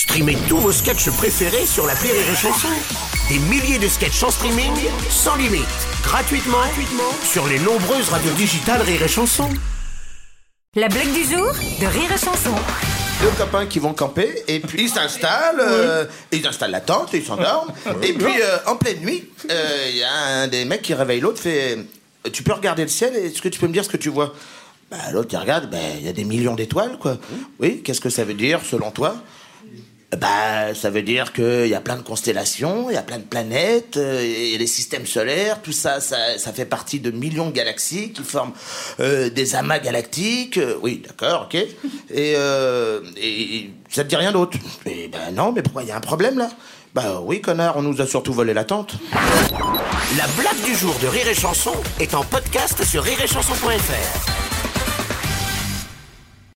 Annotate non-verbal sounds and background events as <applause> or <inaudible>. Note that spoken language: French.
Streamez tous vos sketchs préférés sur la Rire et Chanson. Des milliers de sketchs en streaming, sans limite, gratuitement, gratuitement sur les nombreuses radios digitales Rire et Chanson. La blague du jour de Rire et Chanson. deux copains qui vont camper et puis ils s'installent, euh, ils installent la tente, ils s'endorment. Et puis euh, en pleine nuit, euh, il y a un des mecs qui réveille l'autre, fait Tu peux regarder le ciel Est-ce que tu peux me dire ce que tu vois? Bah, L'autre il regarde, bah, il y a des millions d'étoiles quoi. Oui, qu'est-ce que ça veut dire selon toi? Bah, ça veut dire qu'il y a plein de constellations, il y a plein de planètes, euh, il y a des systèmes solaires, tout ça, ça, ça fait partie de millions de galaxies qui forment euh, des amas galactiques. Euh, oui, d'accord, ok. <laughs> Et, euh, et ça te dit rien d'autre Et ben non, mais pourquoi il y a un problème là? Bah oui, connard, on nous a surtout volé la tente. La blague du jour de Rire et Chanson est en podcast sur rireetchanson.fr.